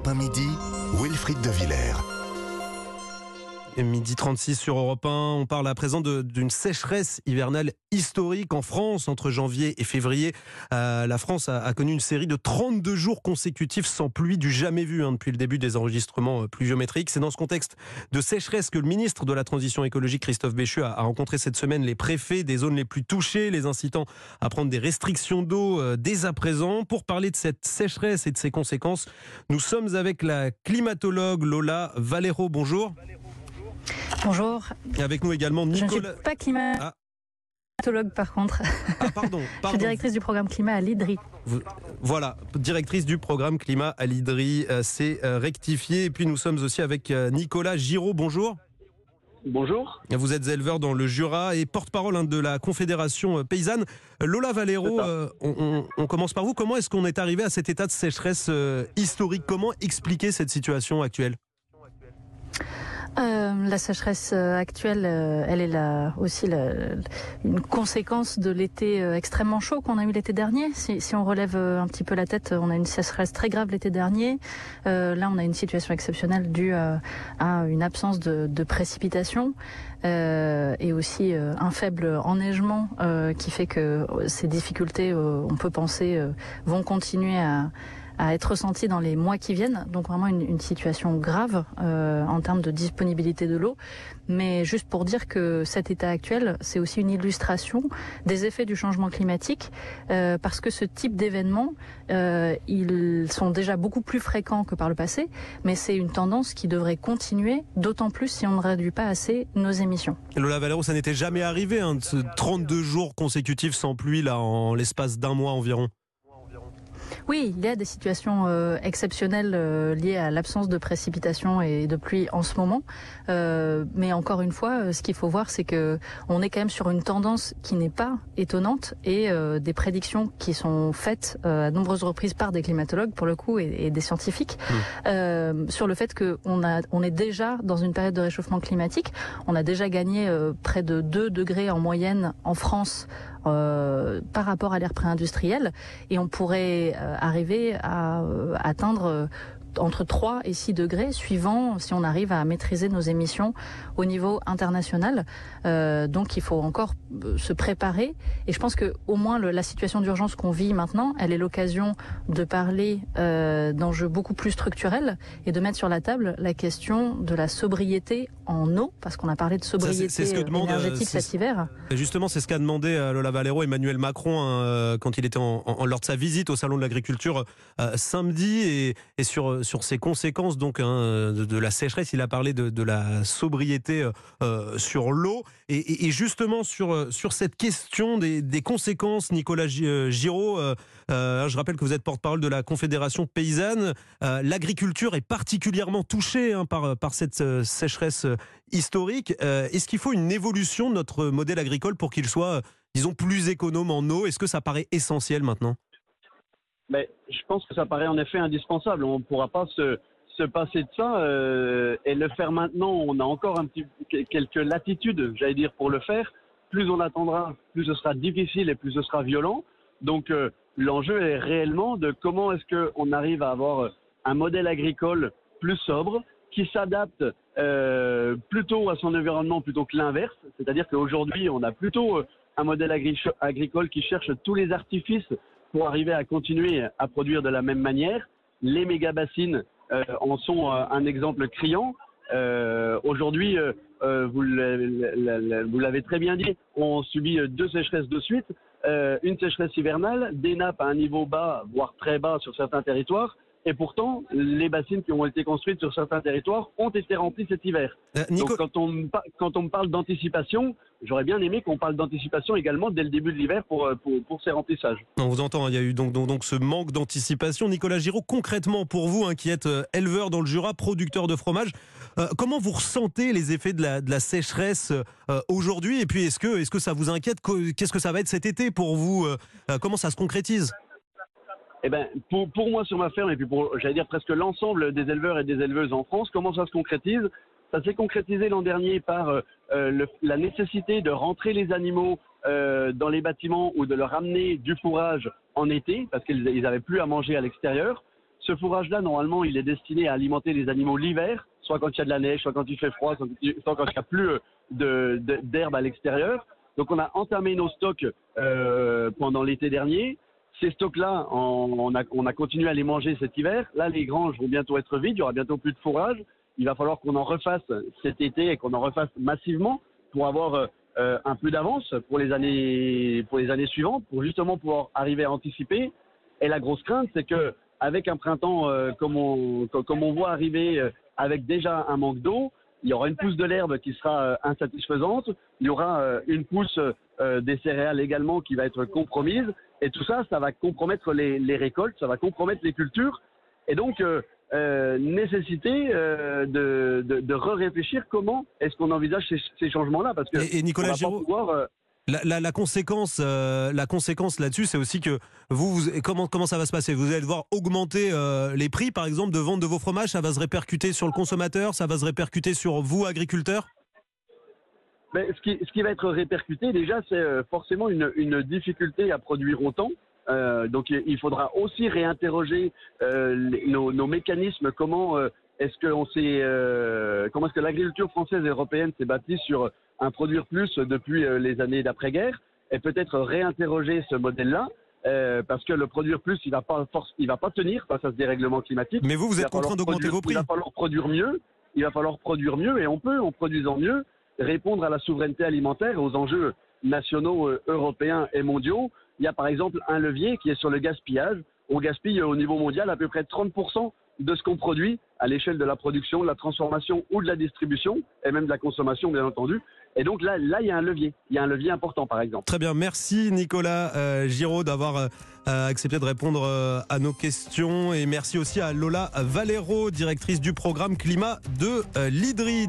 Europe 1 midi, Wilfried de Villers. Midi 36 sur Europe 1, on parle à présent d'une sécheresse hivernale historique en France entre janvier et février. Euh, la France a, connu une série de 32 jours consécutifs sans pluie du jamais vu hein, depuis le début des enregistrements euh, pluviométriques. C'est dans ce contexte de sécheresse que le ministre de la Transition écologique, Christophe Béchu, a, rencontré cette semaine les préfets des zones les plus touchées, les incitant à prendre des restrictions d'eau euh, dès à présent. Pour parler de cette sécheresse et de ses conséquences, nous sommes avec la climatologue Lola Valero. Bonjour. Bonjour. Et avec nous également Nicolas. Je ne suis pas climatologue ah. par contre. Ah, pardon, Je suis directrice du programme climat à l'IDRI. Voilà, directrice du programme climat à l'IDRI, euh, c'est euh, rectifié. Et puis nous sommes aussi avec euh, Nicolas Giraud. Bonjour. Bonjour. Vous êtes éleveur dans le Jura et porte-parole hein, de la Confédération paysanne. Lola Valero, on, on, commence par vous. Comment est-ce qu'on est arrivé à cet état de sécheresse historique? Comment expliquer cette situation actuelle? Euh, la sécheresse euh, actuelle, euh, elle est là aussi une conséquence de l'été extrêmement chaud qu'on a eu l'été dernier. Si, on relève un petit peu la tête, on a une sécheresse très grave l'été dernier. là, on a une situation exceptionnelle due à, une absence de, de précipitations et aussi un faible enneigement qui fait que ces difficultés, on peut penser, vont continuer à à être ressenti dans les mois qui viennent. Donc vraiment une, situation grave euh, en termes de disponibilité de l'eau. Mais juste pour dire que cet état actuel, c'est aussi une illustration des effets du changement climatique, euh, parce que ce type d'événements, euh, ils sont déjà beaucoup plus fréquents que par le passé, mais c'est une tendance qui devrait continuer, d'autant plus si on ne réduit pas assez nos émissions. Lola Valero, ça n'était jamais arrivé, hein, 32 jours consécutifs sans pluie là en l'espace d'un mois environ. Oui, il y a des situations euh, exceptionnelles euh, liées à l'absence de précipitations et de pluie en ce moment. Euh, mais encore une fois, ce qu'il faut voir, c'est que on est quand même sur une tendance qui n'est pas étonnante et des prédictions qui sont faites à nombreuses reprises par des climatologues, pour le coup, et, des scientifiques, mmh. sur le fait qu'on a, on est déjà dans une période de réchauffement climatique. On a déjà gagné près de 2 degrés en moyenne en France euh, par rapport à l'ère pré-industrielle et on pourrait euh, arriver à euh, atteindre entre 3 et 6 degrés, suivant si on arrive à maîtriser nos émissions au niveau international. Euh, donc il faut encore euh, se préparer. Et je pense que au moins le, la situation d'urgence qu'on vit maintenant, elle est l'occasion de parler euh, d'enjeux beaucoup plus structurels et de mettre sur la table la question de la sobriété en eau, parce qu'on a parlé de sobriété ce que demande, énergétique cet hiver. Justement, c'est ce qu'a demandé Lola Valero Emmanuel Macron hein, quand il était en, en, lors de sa visite au salon de l'agriculture samedi et, et sur sur ses conséquences donc hein, de, la sécheresse. Il a parlé de, la sobriété euh, euh, sur l'eau et, justement sur euh, sur cette question des, conséquences. Nicolas Giraud, je rappelle que vous êtes porte-parole de la Confédération paysanne. L'agriculture est particulièrement touchée hein, par par cette sécheresse historique. Est-ce qu'il faut une évolution de notre modèle agricole pour qu'il soit disons plus économe en eau? Est-ce que ça paraît essentiel maintenant? Mais je pense que ça paraît en effet indispensable. On ne pourra pas se, se passer de ça euh, et le faire maintenant. On a encore un petit, quelques latitudes, j'allais dire, pour le faire. Plus on attendra, plus ce sera difficile et plus ce sera violent. Donc euh, l'enjeu est réellement de comment est-ce qu'on arrive à avoir un modèle agricole plus sobre, qui s'adapte euh, plutôt à son environnement plutôt que l'inverse. C'est-à-dire qu'aujourd'hui, on a plutôt un modèle agricole qui cherche tous les artifices pour arriver à continuer à produire de la même manière. Les méga-bassines euh, en sont euh, un exemple criant. Euh, Aujourd'hui, vous l'avez très bien dit, on subit deux sécheresses de suite. une sécheresse hivernale, des nappes à un niveau bas, voire très bas sur certains territoires, et pourtant, les bassines qui ont été construites sur certains territoires ont été remplies cet hiver. Euh, Donc quand on, quand on parle d'anticipation, j'aurais bien aimé qu'on parle d'anticipation également dès le début de l'hiver pour, euh, pour, pour, ces remplissages. On vous entend, il y a eu donc, donc, donc ce manque d'anticipation. Nicolas Giraud, concrètement pour vous, hein, qui êtes euh, éleveur dans le Jura, producteur de fromage, comment vous ressentez les effets de la, de la sécheresse aujourd'hui? Et puis est-ce que, est -ce que ça vous inquiète? Qu'est-ce que ça va être cet été pour vous Comment ça se concrétise? Eh ben, pour, pour, moi sur ma ferme et puis pour, j'allais dire presque l'ensemble des éleveurs et des éleveuses en France, comment ça se concrétise? Ça s'est concrétisé l'an dernier par euh, le, la nécessité de rentrer les animaux euh, dans les bâtiments ou de leur amener du fourrage en été parce qu'ils n'avaient plus à manger à l'extérieur. ce fourrage-là, normalement, il est destiné à alimenter les animaux l'hiver, soit quand il y a de la neige, soit quand il fait froid, soit quand il n'y a plus d'herbe à l'extérieur. Donc on a entamé nos stocks euh, pendant l'été dernier. Ces stocks-là, on, a, on, a, continué à les manger cet hiver. Là, les granges vont bientôt être vides, il y aura bientôt plus de fourrage. Il va falloir qu'on en refasse cet été et qu'on en refasse massivement pour avoir euh, un peu d'avance pour les années pour les années suivantes, pour justement pouvoir arriver à anticiper. Et la grosse crainte, c'est que avec un printemps euh, comme on comme on voit arriver euh, avec déjà un manque d'eau, il y aura une pousse de l'herbe qui sera euh, insatisfaisante, il y aura euh, une pousse euh, des céréales également qui va être compromise, et tout ça, ça va compromettre les, les récoltes, ça va compromettre les cultures, et donc euh, nécessité euh, de, de, de réfléchir comment est-ce qu'on envisage ces, ces changements-là, parce que Et, et Nicolas on va pas pouvoir, euh, la, conséquence, euh, la conséquence là-dessus, c'est aussi que vous, comment, comment ça va se passer? Vous allez devoir augmenter euh, les prix, par exemple, de vente de vos fromages? Ça va se répercuter sur le consommateur, ça va se répercuter sur vous, agriculteurs? Ben, ce, qui, va être répercuté, déjà, c'est euh, forcément une, difficulté à produire autant. Donc, il faudra aussi réinterroger nos, mécanismes. Comment est-ce s'est, euh, comment est-ce que l'agriculture française et européenne s'est bâtie sur un produire plus depuis euh, les années d'après-guerre et peut-être réinterroger ce modèle-là. euh, parce que le produire plus, il va pas force, il va pas tenir face à ce dérèglement climatique. Mais vous, vous êtes contraint d'augmenter vos prix. Il va falloir produire mieux. Il va falloir produire mieux et on peut, en produisant mieux, répondre à la souveraineté alimentaire et aux enjeux nationaux, euh, européens et mondiaux. Il y a par exemple un levier qui est sur le gaspillage. On gaspille euh, au niveau mondial à peu près 30% de ce qu'on produit à l'échelle de la production, de la transformation ou de la distribution et même de la consommation, bien entendu. Et donc là, là, il y a un levier. Il y a un levier important, par exemple. Très bien, merci Nicolas euh, Giraud d'avoir euh, accepté de répondre euh, à nos questions et merci aussi à Lola Valero, directrice du programme climat de l'IDRI.